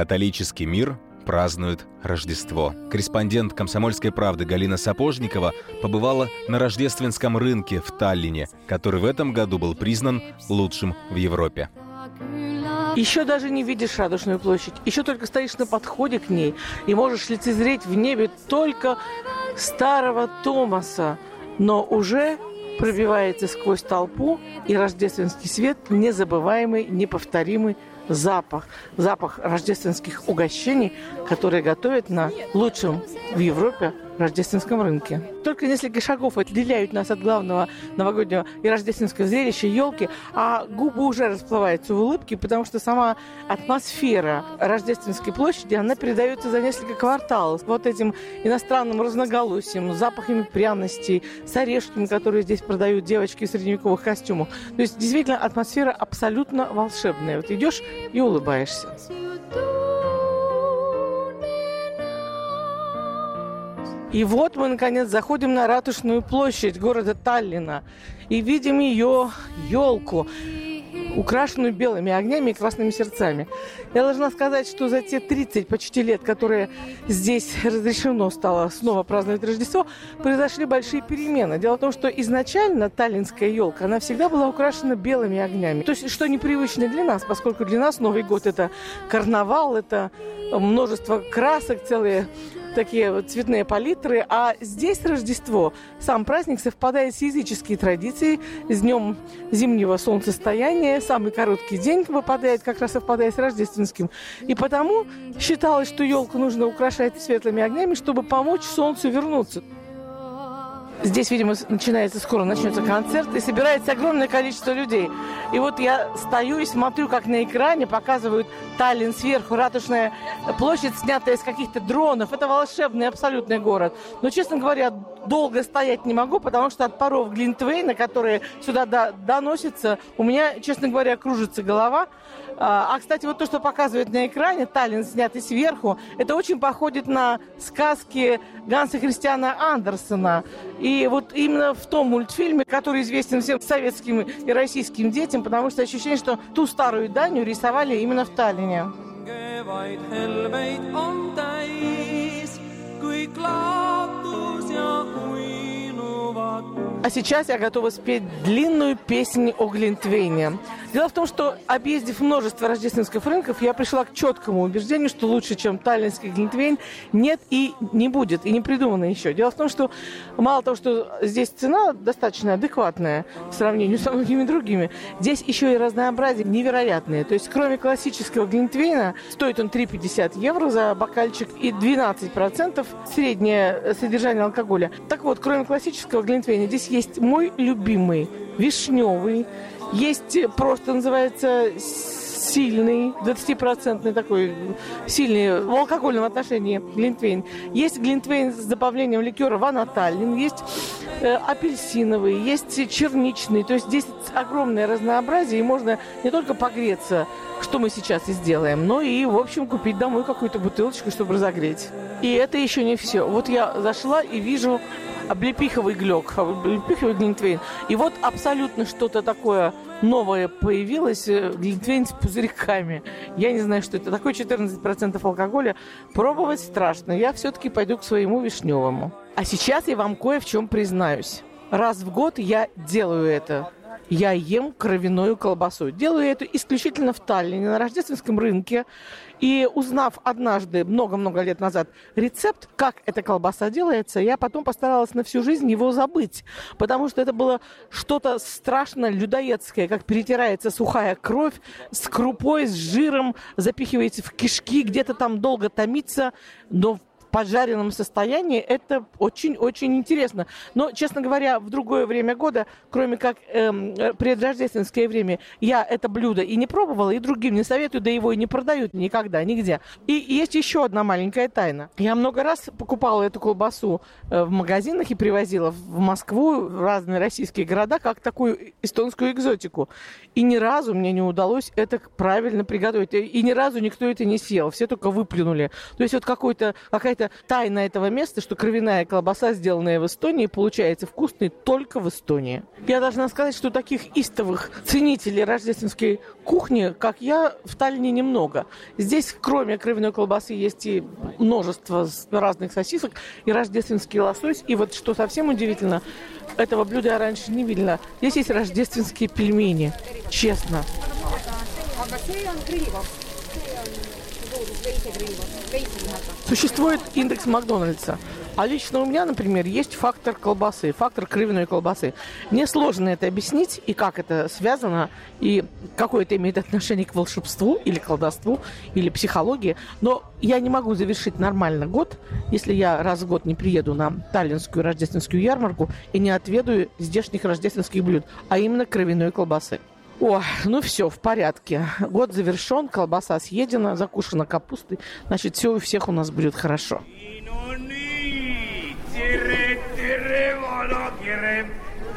Католический мир празднует Рождество. Корреспондент «Комсомольской правды» Галина Сапожникова побывала на рождественском рынке в Таллине, который в этом году был признан лучшим в Европе. Еще даже не видишь Радужную площадь, еще только стоишь на подходе к ней и можешь лицезреть в небе только старого Томаса, но уже пробивается сквозь толпу и рождественский свет незабываемый, неповторимый запах, запах рождественских угощений, которые готовят на лучшем в Европе рождественском рынке. Только несколько шагов отделяют нас от главного новогоднего и рождественского зрелища елки, а губы уже расплываются в улыбке, потому что сама атмосфера рождественской площади, она передается за несколько кварталов. Вот этим иностранным разноголосием, запахами пряностей, с орешками, которые здесь продают девочки в средневековых костюмах. То есть действительно атмосфера абсолютно волшебная. Вот идешь и улыбаешься. И вот мы, наконец, заходим на Ратушную площадь города Таллина и видим ее елку, украшенную белыми огнями и красными сердцами. Я должна сказать, что за те 30 почти лет, которые здесь разрешено стало снова праздновать Рождество, произошли большие перемены. Дело в том, что изначально таллинская елка, она всегда была украшена белыми огнями. То есть, что непривычно для нас, поскольку для нас Новый год – это карнавал, это множество красок, целые такие вот цветные палитры. А здесь Рождество, сам праздник совпадает с языческой традицией, с днем зимнего солнцестояния. Самый короткий день выпадает, как раз совпадает с рождественским. И потому считалось, что елку нужно украшать светлыми огнями, чтобы помочь солнцу вернуться. Здесь, видимо, начинается скоро, начнется концерт, и собирается огромное количество людей. И вот я стою и смотрю, как на экране показывают Таллин сверху, ратушная площадь, снятая из каких-то дронов. Это волшебный абсолютный город. Но, честно говоря, долго стоять не могу, потому что от паров Глинтвейна, которые сюда до, доносятся, у меня, честно говоря, кружится голова. А, а, кстати, вот то, что показывает на экране, Таллин снятый сверху, это очень походит на сказки Ганса Христиана Андерсона. И вот именно в том мультфильме, который известен всем советским и российским детям, потому что ощущение, что ту старую Даню рисовали именно в Таллине. А сейчас я готова спеть длинную песню о Глинтвейне. Дело в том, что, объездив множество рождественских рынков, я пришла к четкому убеждению, что лучше, чем таллинский глинтвейн, нет и не будет, и не придумано еще. Дело в том, что мало того, что здесь цена достаточно адекватная в сравнении с многими другими, здесь еще и разнообразие невероятное. То есть, кроме классического глинтвейна, стоит он 3,50 евро за бокальчик и 12% среднее содержание алкоголя. Так вот, кроме классического глинтвейна, здесь есть мой любимый вишневый, есть просто называется сильный, 20-процентный такой, сильный в алкогольном отношении глинтвейн. Есть глинтвейн с добавлением ликера ванаталин, есть э, апельсиновый, есть черничный. То есть здесь огромное разнообразие, и можно не только погреться, что мы сейчас и сделаем, но и, в общем, купить домой какую-то бутылочку, чтобы разогреть. И это еще не все. Вот я зашла и вижу облепиховый глек, облепиховый глинтвейн. И вот абсолютно что-то такое новое появилось, э, глинтвейн с пузырьками. Я не знаю, что это такое, 14% алкоголя. Пробовать страшно. Я все-таки пойду к своему вишневому. А сейчас я вам кое в чем признаюсь. Раз в год я делаю это я ем кровяную колбасу. Делаю это исключительно в Таллине, на рождественском рынке. И узнав однажды, много-много лет назад, рецепт, как эта колбаса делается, я потом постаралась на всю жизнь его забыть. Потому что это было что-то страшно людоедское, как перетирается сухая кровь с крупой, с жиром, запихивается в кишки, где-то там долго томится, но поджаренном состоянии, это очень-очень интересно. Но, честно говоря, в другое время года, кроме как эм, предрождественское время, я это блюдо и не пробовала, и другим не советую, да его и не продают никогда, нигде. И есть еще одна маленькая тайна. Я много раз покупала эту колбасу э, в магазинах и привозила в Москву, в разные российские города, как такую эстонскую экзотику. И ни разу мне не удалось это правильно приготовить. И ни разу никто это не съел. Все только выплюнули. То есть вот какой-то, какая-то это тайна этого места, что кровяная колбаса, сделанная в Эстонии, получается вкусной только в Эстонии. Я должна сказать, что таких истовых ценителей рождественской кухни, как я, в Таллине немного. Здесь, кроме кровяной колбасы, есть и множество разных сосисок, и рождественский лосось. И вот что совсем удивительно, этого блюда я раньше не видела. Здесь есть рождественские пельмени. Честно. Существует индекс Макдональдса. А лично у меня, например, есть фактор колбасы, фактор кровяной колбасы. Мне сложно это объяснить, и как это связано, и какое это имеет отношение к волшебству, или колдовству, или психологии. Но я не могу завершить нормально год, если я раз в год не приеду на таллинскую рождественскую ярмарку и не отведаю здешних рождественских блюд, а именно кровяной колбасы. О, ну все, в порядке. Год завершен, колбаса съедена, закушена капустой. Значит, все у всех у нас будет хорошо.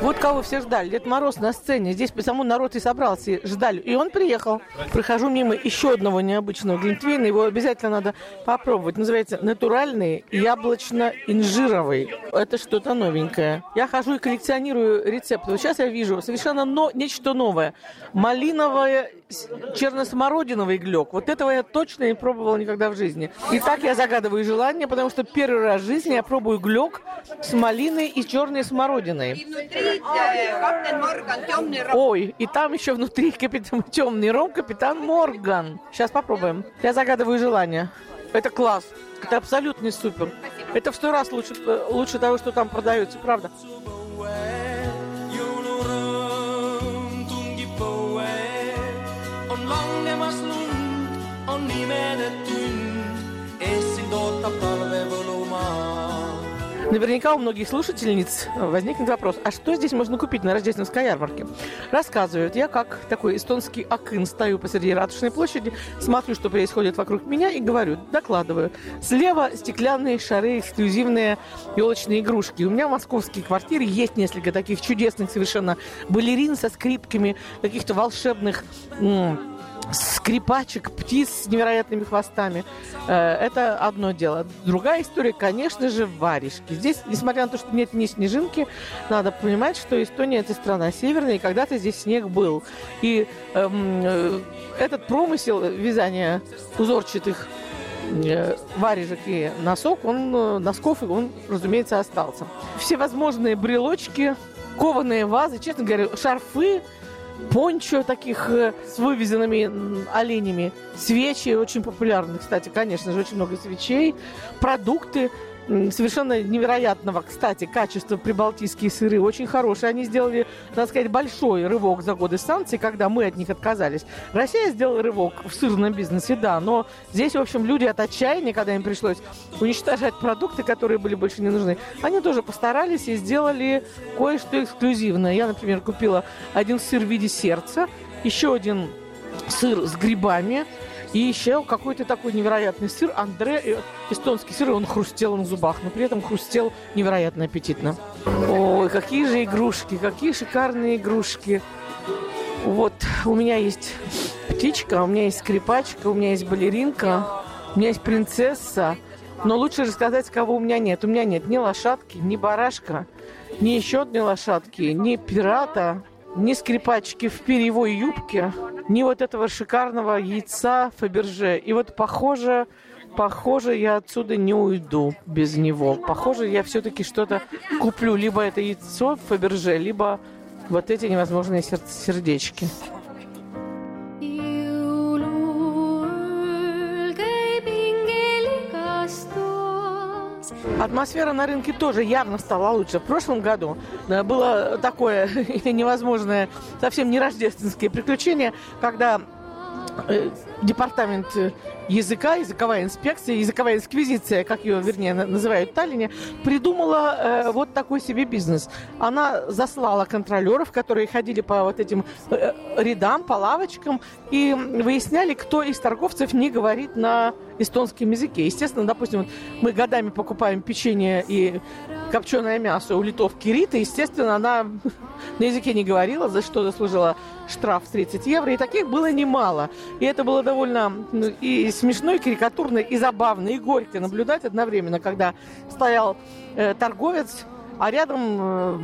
Вот кого все ждали. Дед Мороз на сцене. Здесь по самому народ и собрался, и ждали. И он приехал. Прохожу мимо еще одного необычного глинтвейна. Его обязательно надо попробовать. Называется натуральный яблочно-инжировый. Это что-то новенькое. Я хожу и коллекционирую рецепты. Вот сейчас я вижу совершенно но... нечто новое. Малиновое черносмородиновый глек. Вот этого я точно не пробовала никогда в жизни. И так я загадываю желание, потому что первый раз в жизни я пробую глек с малиной и черной смородиной. Ой, и там еще внутри капитан, темный ром, капитан Морган. Сейчас попробуем. Я загадываю желание. Это класс. Это абсолютно супер. Это в сто раз лучше, лучше того, что там продается, правда. Наверняка у многих слушательниц возникнет вопрос, а что здесь можно купить на рождественской ярмарке? Рассказывают, я как такой эстонский акын стою посреди ратушной площади, смотрю, что происходит вокруг меня и говорю, докладываю. Слева стеклянные шары, эксклюзивные елочные игрушки. У меня в московской квартире есть несколько таких чудесных совершенно балерин со скрипками, каких-то волшебных скрипачек, птиц с невероятными хвостами. Э, это одно дело. Другая история, конечно же, варежки. Здесь, несмотря на то, что нет ни снежинки, надо понимать, что Эстония – это страна северная, и когда-то здесь снег был. И эм, э, этот промысел вязания узорчатых э, варежек и носок, он, носков, он, разумеется, остался. Всевозможные брелочки, кованые вазы, честно говоря, шарфы – пончо таких э, с вывезенными оленями, свечи очень популярны, кстати, конечно же, очень много свечей, продукты совершенно невероятного, кстати, качества прибалтийские сыры, очень хорошие. Они сделали, так сказать, большой рывок за годы санкций, когда мы от них отказались. Россия сделала рывок в сырном бизнесе, да, но здесь, в общем, люди от отчаяния, когда им пришлось уничтожать продукты, которые были больше не нужны, они тоже постарались и сделали кое-что эксклюзивное. Я, например, купила один сыр в виде сердца, еще один сыр с грибами, и еще какой-то такой невероятный сыр. Андре, э, эстонский сыр, он хрустел на зубах, но при этом хрустел невероятно аппетитно. Ой, какие же игрушки, какие шикарные игрушки. Вот, у меня есть птичка, у меня есть скрипачка, у меня есть балеринка, у меня есть принцесса. Но лучше рассказать, кого у меня нет. У меня нет ни лошадки, ни барашка, ни еще одной лошадки, ни пирата, ни скрипачки в перьевой юбке, ни вот этого шикарного яйца Фаберже. И вот похоже, похоже, я отсюда не уйду без него. Похоже, я все-таки что-то куплю. Либо это яйцо Фаберже, либо вот эти невозможные сердечки. Атмосфера на рынке тоже явно стала лучше. В прошлом году э, было такое невозможное, совсем не рождественское приключение, когда э, департамент языка, языковая инспекция, языковая инквизиция, как ее, вернее, называют в Таллине, придумала э, вот такой себе бизнес. Она заслала контролеров, которые ходили по вот этим э, рядам, по лавочкам, и выясняли, кто из торговцев не говорит на эстонском языке. Естественно, допустим, вот мы годами покупаем печенье и копченое мясо у литовки Риты. Естественно, она на языке не говорила, за что заслужила штраф 30 евро. И таких было немало. И это было довольно ну, и смешно, и карикатурно, и забавно, и горько наблюдать одновременно, когда стоял э, торговец, а рядом, э,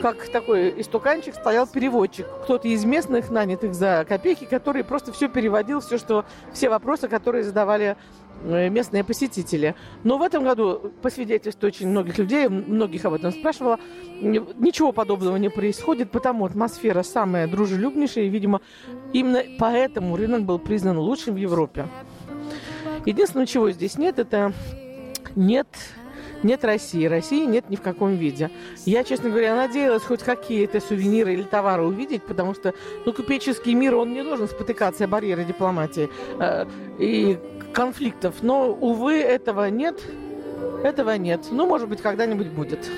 как такой истуканчик, стоял переводчик. Кто-то из местных, нанятых за копейки, который просто все переводил, все, что, все вопросы, которые задавали э, местные посетители. Но в этом году, по свидетельству очень многих людей, многих об этом спрашивала, ничего подобного не происходит, потому атмосфера самая дружелюбнейшая, и, видимо, именно поэтому рынок был признан лучшим в Европе. Единственное, чего здесь нет, это нет нет России. России нет ни в каком виде. Я, честно говоря, надеялась хоть какие-то сувениры или товары увидеть, потому что, ну, купеческий мир, он не должен спотыкаться о барьеры дипломатии э, и конфликтов. Но, увы, этого нет. Этого нет. Ну, может быть, когда-нибудь будет.